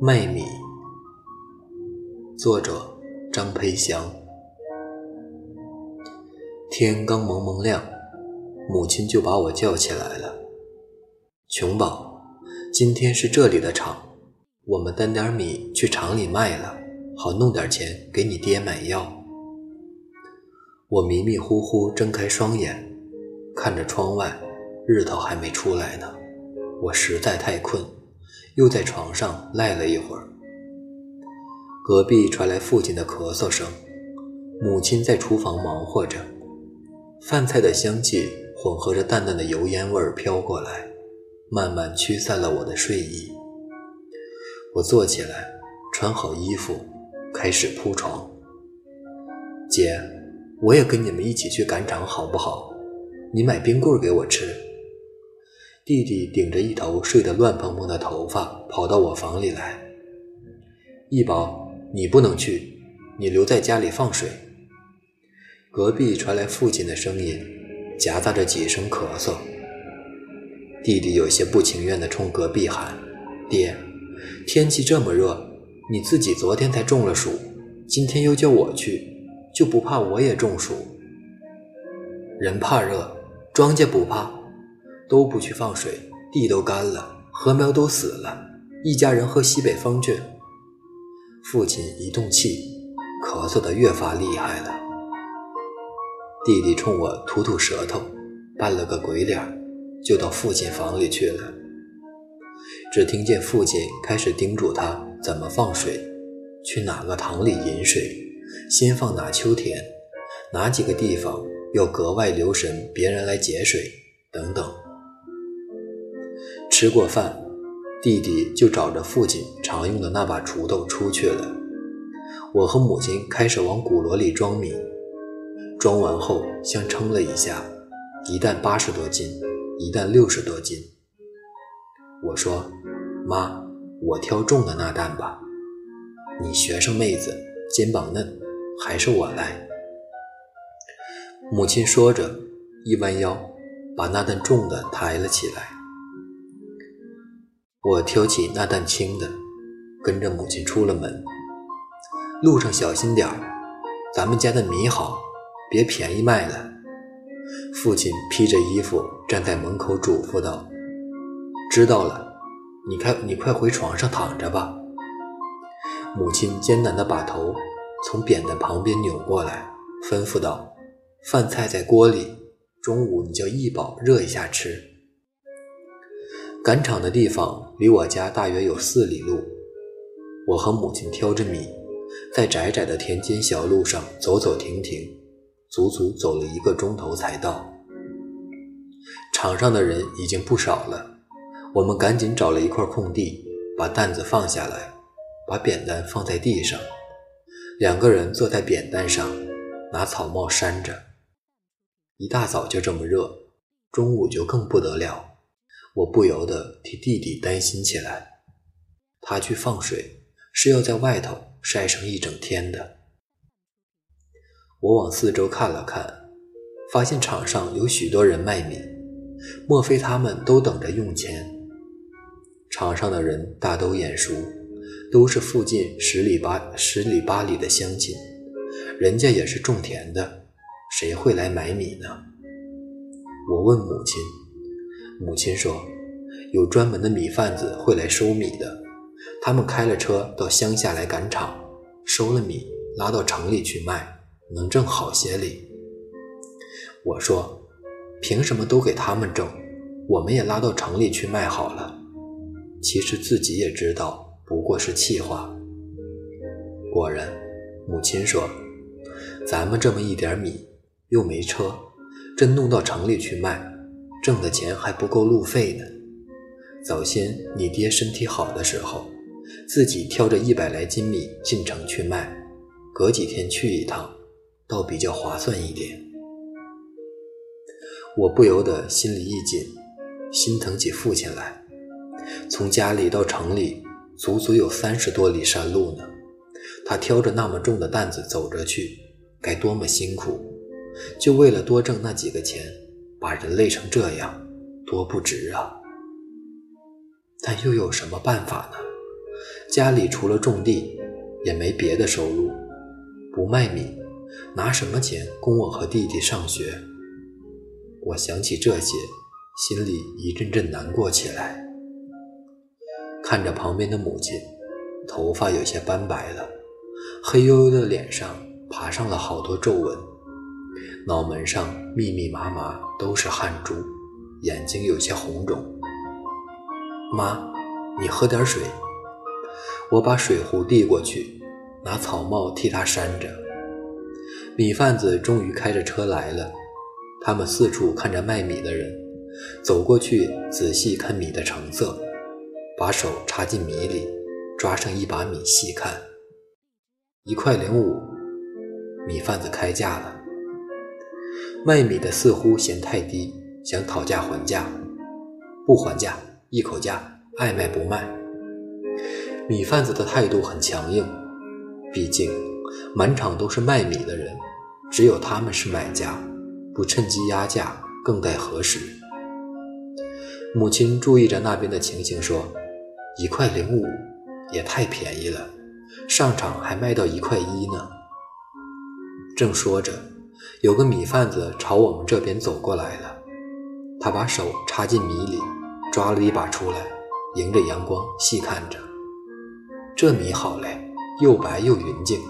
卖米，作者张培祥。天刚蒙蒙亮，母亲就把我叫起来了。琼宝，今天是这里的场，我们担点米去厂里卖了，好弄点钱给你爹买药。我迷迷糊糊睁开双眼，看着窗外，日头还没出来呢。我实在太困。又在床上赖了一会儿，隔壁传来父亲的咳嗽声，母亲在厨房忙活着，饭菜的香气混合着淡淡的油烟味儿飘过来，慢慢驱散了我的睡意。我坐起来，穿好衣服，开始铺床。姐，我也跟你们一起去赶场好不好？你买冰棍给我吃。弟弟顶着一头睡得乱蓬蓬的头发跑到我房里来。一宝，你不能去，你留在家里放水。隔壁传来父亲的声音，夹杂着几声咳嗽。弟弟有些不情愿地冲隔壁喊：“爹，天气这么热，你自己昨天才中了暑，今天又叫我去，就不怕我也中暑？人怕热，庄稼不怕。”都不去放水，地都干了，禾苗都死了，一家人喝西北风去。父亲一动气，咳嗽得越发厉害了。弟弟冲我吐吐舌头，扮了个鬼脸，就到父亲房里去了。只听见父亲开始叮嘱他怎么放水，去哪个塘里引水，先放哪秋田，哪几个地方要格外留神别人来截水，等等。吃过饭，弟弟就找着父亲常用的那把锄头出去了。我和母亲开始往鼓箩里装米，装完后相称了一下，一担八十多斤，一担六十多斤。我说：“妈，我挑重的那担吧。你学生妹子，肩膀嫩，还是我来。”母亲说着，一弯腰，把那担重的抬了起来。我挑起那担轻的，跟着母亲出了门。路上小心点儿，咱们家的米好，别便宜卖了。父亲披着衣服站在门口嘱咐道：“知道了，你快你快回床上躺着吧。”母亲艰难地把头从扁担旁边扭过来，吩咐道：“饭菜在锅里，中午你叫一宝热一下吃。”赶场的地方离我家大约有四里路，我和母亲挑着米，在窄窄的田间小路上走走停停，足足走了一个钟头才到。场上的人已经不少了，我们赶紧找了一块空地，把担子放下来，把扁担放在地上，两个人坐在扁担上，拿草帽扇着。一大早就这么热，中午就更不得了。我不由得替弟弟担心起来。他去放水是要在外头晒上一整天的。我往四周看了看，发现场上有许多人卖米，莫非他们都等着用钱？场上的人大都眼熟，都是附近十里八十里八里的乡亲，人家也是种田的，谁会来买米呢？我问母亲。母亲说：“有专门的米贩子会来收米的，他们开了车到乡下来赶场，收了米拉到城里去卖，能挣好些哩。”我说：“凭什么都给他们挣？我们也拉到城里去卖好了。”其实自己也知道，不过是气话。果然，母亲说：“咱们这么一点米，又没车，真弄到城里去卖。”挣的钱还不够路费呢。早先你爹身体好的时候，自己挑着一百来斤米进城去卖，隔几天去一趟，倒比较划算一点。我不由得心里一紧，心疼起父亲来。从家里到城里，足足有三十多里山路呢。他挑着那么重的担子走着去，该多么辛苦！就为了多挣那几个钱。把人累成这样，多不值啊！但又有什么办法呢？家里除了种地，也没别的收入，不卖米，拿什么钱供我和弟弟上学？我想起这些，心里一阵阵难过起来。看着旁边的母亲，头发有些斑白了，黑黝黝的脸上爬上了好多皱纹，脑门上密密麻麻都是汗珠，眼睛有些红肿。妈，你喝点水。我把水壶递过去，拿草帽替他扇着。米贩子终于开着车来了，他们四处看着卖米的人，走过去仔细看米的成色，把手插进米里，抓上一把米细看。一块零五，米贩子开价了。卖米的似乎嫌太低，想讨价还价，不还价，一口价，爱卖不卖。米贩子的态度很强硬，毕竟满场都是卖米的人，只有他们是买家，不趁机压价更待何时？母亲注意着那边的情形，说：“一块零五也太便宜了，上场还卖到一块一呢。”正说着，有个米贩子朝我们这边走过来了，他把手插进米里，抓了一把出来，迎着阳光细看着。这米好嘞，又白又匀净，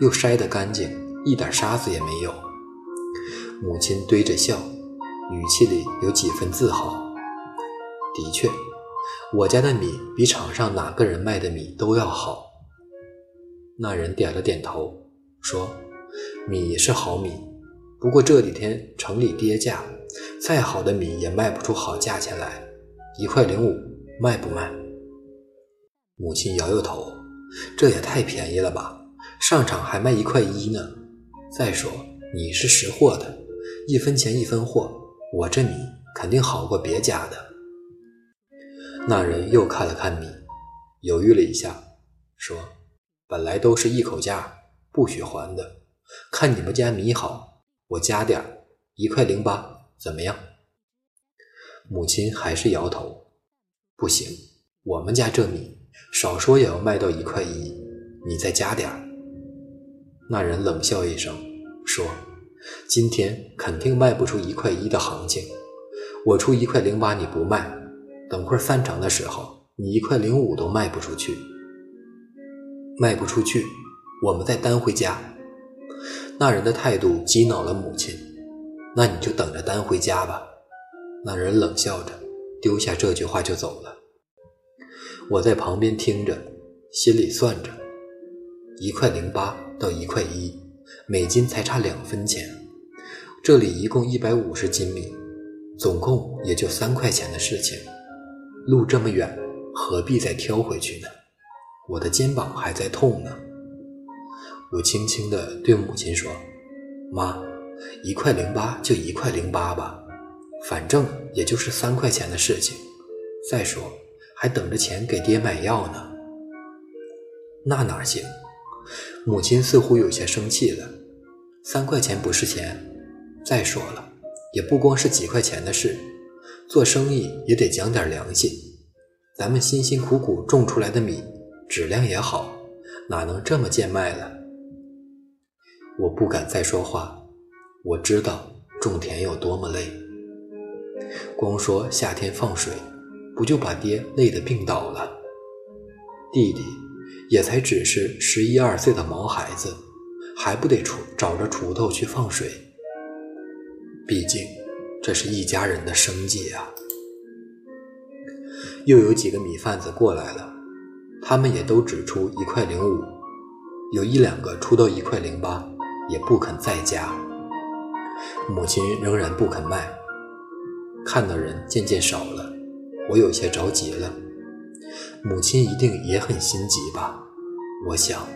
又筛得干净，一点沙子也没有。母亲堆着笑，语气里有几分自豪。的确，我家的米比场上哪个人卖的米都要好。那人点了点头，说：“米是好米，不过这几天城里跌价，再好的米也卖不出好价钱来。一块零五，卖不卖？”母亲摇摇头，这也太便宜了吧！上场还卖一块一呢。再说你是识货的，一分钱一分货，我这米肯定好过别家的。那人又看了看米，犹豫了一下，说：“本来都是一口价，不许还的。看你们家米好，我加点儿，一块零八，怎么样？”母亲还是摇头，不行，我们家这米。少说也要卖到一块一，你再加点儿。那人冷笑一声，说：“今天肯定卖不出一块一的行情，我出一块零八你不卖，等会儿散场的时候你一块零五都卖不出去。卖不出去，我们再担回家。”那人的态度激恼了母亲，那你就等着担回家吧。那人冷笑着，丢下这句话就走了。我在旁边听着，心里算着，一块零八到一块一，每斤才差两分钱。这里一共一百五十斤米，总共也就三块钱的事情。路这么远，何必再挑回去呢？我的肩膀还在痛呢。我轻轻地对母亲说：“妈，一块零八就一块零八吧，反正也就是三块钱的事情。再说。”还等着钱给爹买药呢，那哪行？母亲似乎有些生气了。三块钱不是钱，再说了，也不光是几块钱的事，做生意也得讲点良心。咱们辛辛苦苦种出来的米，质量也好，哪能这么贱卖了？我不敢再说话，我知道种田有多么累，光说夏天放水。不就把爹累得病倒了？弟弟也才只是十一二岁的毛孩子，还不得锄找着锄头去放水？毕竟这是一家人的生计啊！又有几个米贩子过来了，他们也都只出一块零五，有一两个出到一块零八，也不肯再加。母亲仍然不肯卖，看的人渐渐少了。我有些着急了，母亲一定也很心急吧？我想，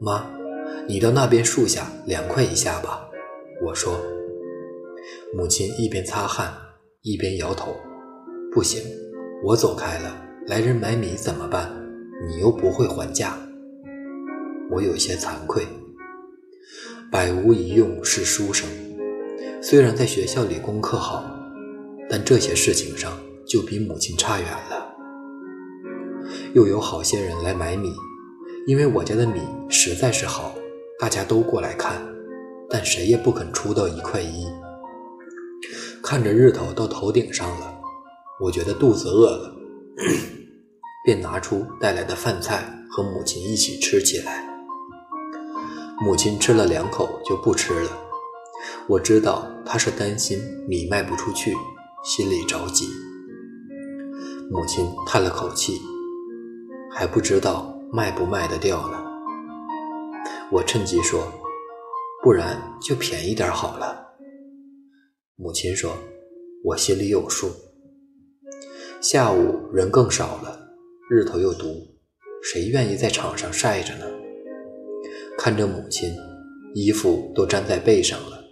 妈，你到那边树下凉快一下吧。我说，母亲一边擦汗一边摇头，不行，我走开了，来人买米怎么办？你又不会还价。我有些惭愧，百无一用是书生，虽然在学校里功课好。但这些事情上就比母亲差远了。又有好些人来买米，因为我家的米实在是好，大家都过来看，但谁也不肯出到一块一。看着日头到头顶上了，我觉得肚子饿了，便拿出带来的饭菜和母亲一起吃起来。母亲吃了两口就不吃了，我知道她是担心米卖不出去，心里着急。母亲叹了口气，还不知道卖不卖得掉呢。我趁机说：“不然就便宜点好了。”母亲说：“我心里有数。”下午人更少了，日头又毒，谁愿意在场上晒着呢？看着母亲，衣服都粘在背上了，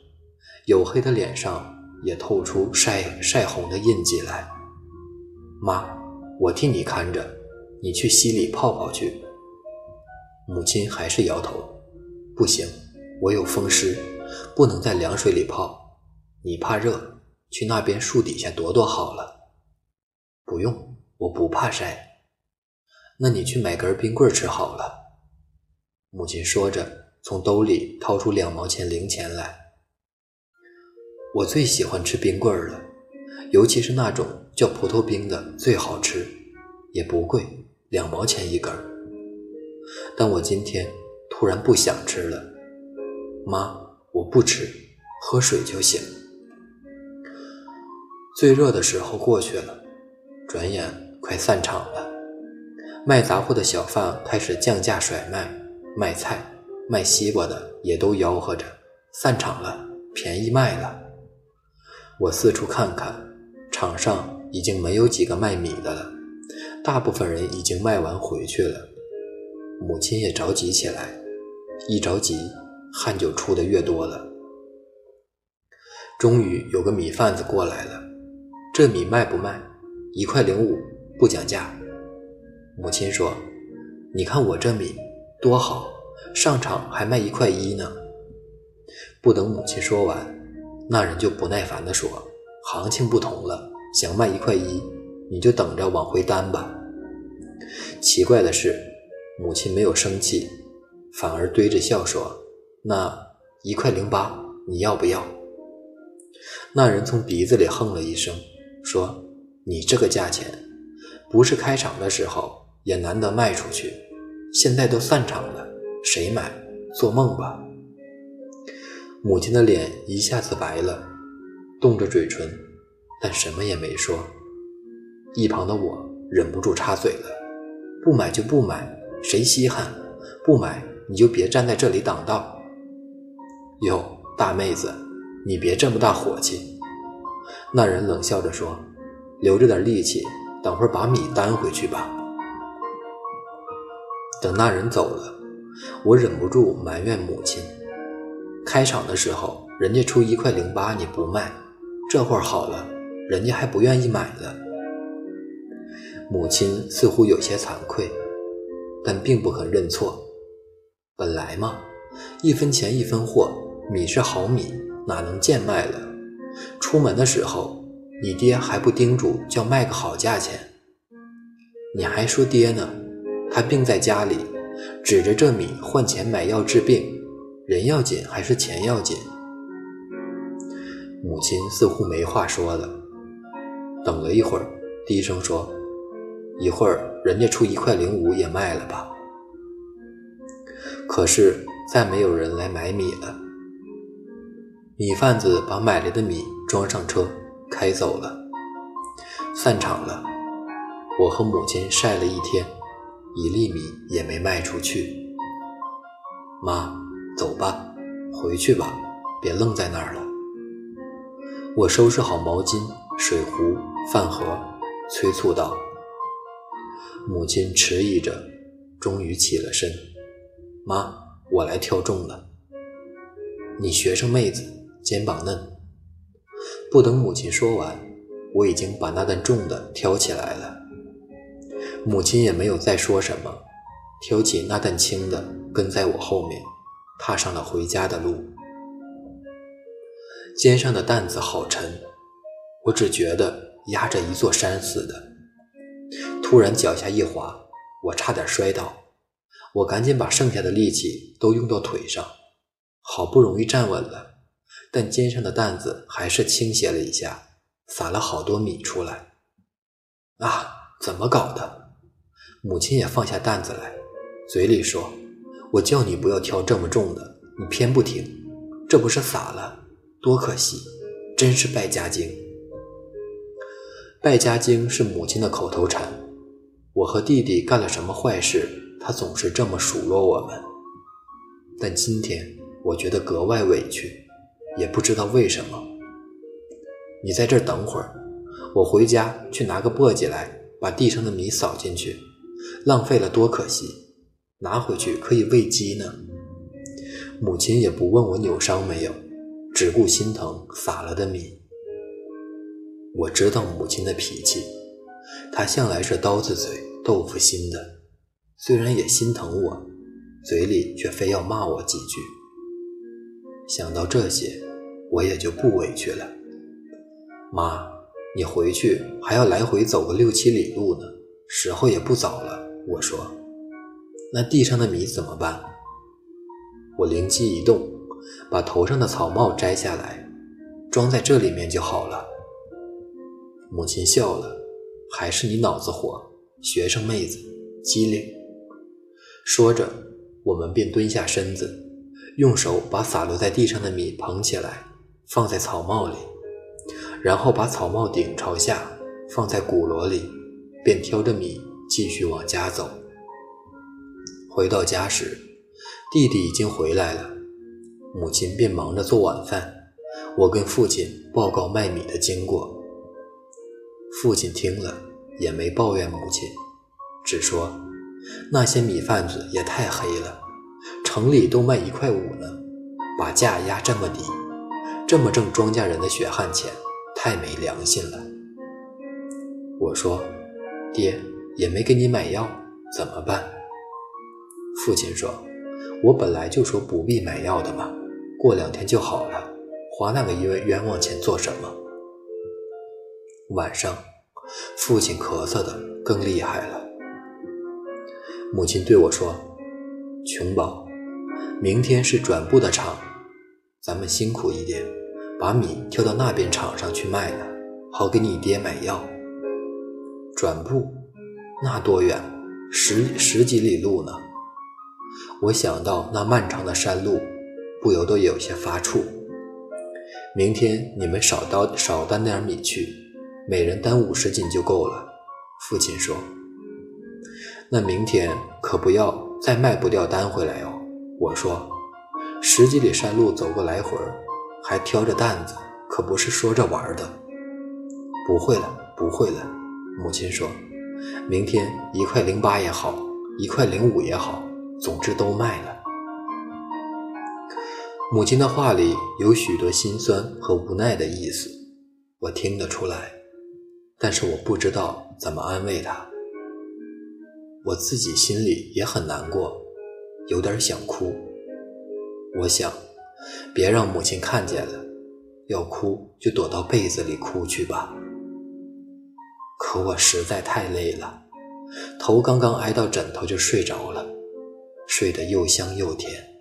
黝黑的脸上也透出晒晒红的印记来。妈，我替你看着，你去溪里泡泡去。母亲还是摇头，不行，我有风湿，不能在凉水里泡。你怕热，去那边树底下躲躲好了。不用，我不怕晒。那你去买根冰棍吃好了。母亲说着，从兜里掏出两毛钱零钱来。我最喜欢吃冰棍了，尤其是那种叫葡萄冰的，最好吃，也不贵，两毛钱一根。但我今天突然不想吃了，妈，我不吃，喝水就行。最热的时候过去了，转眼快散场了，卖杂货的小贩开始降价甩卖。卖菜、卖西瓜的也都吆喝着：“散场了，便宜卖了。”我四处看看，场上已经没有几个卖米的了，大部分人已经卖完回去了。母亲也着急起来，一着急，汗就出的越多了。终于有个米贩子过来了：“这米卖不卖？一块零五，不讲价。”母亲说：“你看我这米。”多好，上场还卖一块一呢。不等母亲说完，那人就不耐烦地说：“行情不同了，想卖一块一，你就等着往回担吧。”奇怪的是，母亲没有生气，反而堆着笑说：“那一块零八，你要不要？”那人从鼻子里哼了一声，说：“你这个价钱，不是开场的时候也难得卖出去。”现在都散场了，谁买？做梦吧！母亲的脸一下子白了，动着嘴唇，但什么也没说。一旁的我忍不住插嘴了：“不买就不买，谁稀罕？不买你就别站在这里挡道。”哟，大妹子，你别这么大火气。那人冷笑着说：“留着点力气，等会儿把米担回去吧。”等那人走了，我忍不住埋怨母亲：开场的时候人家出一块零八你不卖，这会儿好了，人家还不愿意买了。母亲似乎有些惭愧，但并不肯认错。本来嘛，一分钱一分货，米是好米，哪能贱卖了？出门的时候，你爹还不叮嘱叫卖个好价钱？你还说爹呢？他病在家里，指着这米换钱买药治病，人要紧还是钱要紧？母亲似乎没话说了，等了一会儿，低声说：“一会儿人家出一块零五也卖了吧。”可是再没有人来买米了。米贩子把买来的米装上车，开走了。散场了，我和母亲晒了一天。一粒米也没卖出去，妈，走吧，回去吧，别愣在那儿了。我收拾好毛巾、水壶、饭盒，催促道。母亲迟疑着，终于起了身。妈，我来挑重的。你学生妹子，肩膀嫩。不等母亲说完，我已经把那担重的挑起来了。母亲也没有再说什么，挑起那担轻的，跟在我后面，踏上了回家的路。肩上的担子好沉，我只觉得压着一座山似的。突然脚下一滑，我差点摔倒。我赶紧把剩下的力气都用到腿上，好不容易站稳了，但肩上的担子还是倾斜了一下，撒了好多米出来。啊，怎么搞的？母亲也放下担子来，嘴里说：“我叫你不要挑这么重的，你偏不听，这不是洒了，多可惜，真是败家精。”败家精是母亲的口头禅。我和弟弟干了什么坏事？他总是这么数落我们，但今天我觉得格外委屈，也不知道为什么。你在这等会儿，我回家去拿个簸箕来，把地上的米扫进去，浪费了多可惜，拿回去可以喂鸡呢。母亲也不问我扭伤没有，只顾心疼撒了的米。我知道母亲的脾气，她向来是刀子嘴豆腐心的。虽然也心疼我，嘴里却非要骂我几句。想到这些，我也就不委屈了。妈，你回去还要来回走个六七里路呢，时候也不早了。我说，那地上的米怎么办？我灵机一动，把头上的草帽摘下来，装在这里面就好了。母亲笑了，还是你脑子活，学生妹子，机灵。说着，我们便蹲下身子，用手把洒落在地上的米捧起来，放在草帽里，然后把草帽顶朝下放在鼓箩里，便挑着米继续往家走。回到家时，弟弟已经回来了，母亲便忙着做晚饭，我跟父亲报告卖米的经过。父亲听了也没抱怨母亲，只说。那些米贩子也太黑了，城里都卖一块五呢，把价压这么低，这么挣庄稼人的血汗钱，太没良心了。我说：“爹也没给你买药，怎么办？”父亲说：“我本来就说不必买药的嘛，过两天就好了，花那个冤冤枉钱做什么？”晚上，父亲咳嗽的更厉害了。母亲对我说：“琼宝，明天是转布的场，咱们辛苦一点，把米挑到那边场上去卖了，好给你爹买药。转布，那多远？十十几里路呢。”我想到那漫长的山路，不由得有些发怵。明天你们少担少担点米去，每人担五十斤就够了。”父亲说。那明天可不要再卖不掉单回来哦。我说，十几里山路走个来回，还挑着担子，可不是说着玩的。不会了，不会了。母亲说，明天一块零八也好，一块零五也好，总之都卖了。母亲的话里有许多心酸和无奈的意思，我听得出来，但是我不知道怎么安慰她。我自己心里也很难过，有点想哭。我想，别让母亲看见了，要哭就躲到被子里哭去吧。可我实在太累了，头刚刚挨到枕头就睡着了，睡得又香又甜。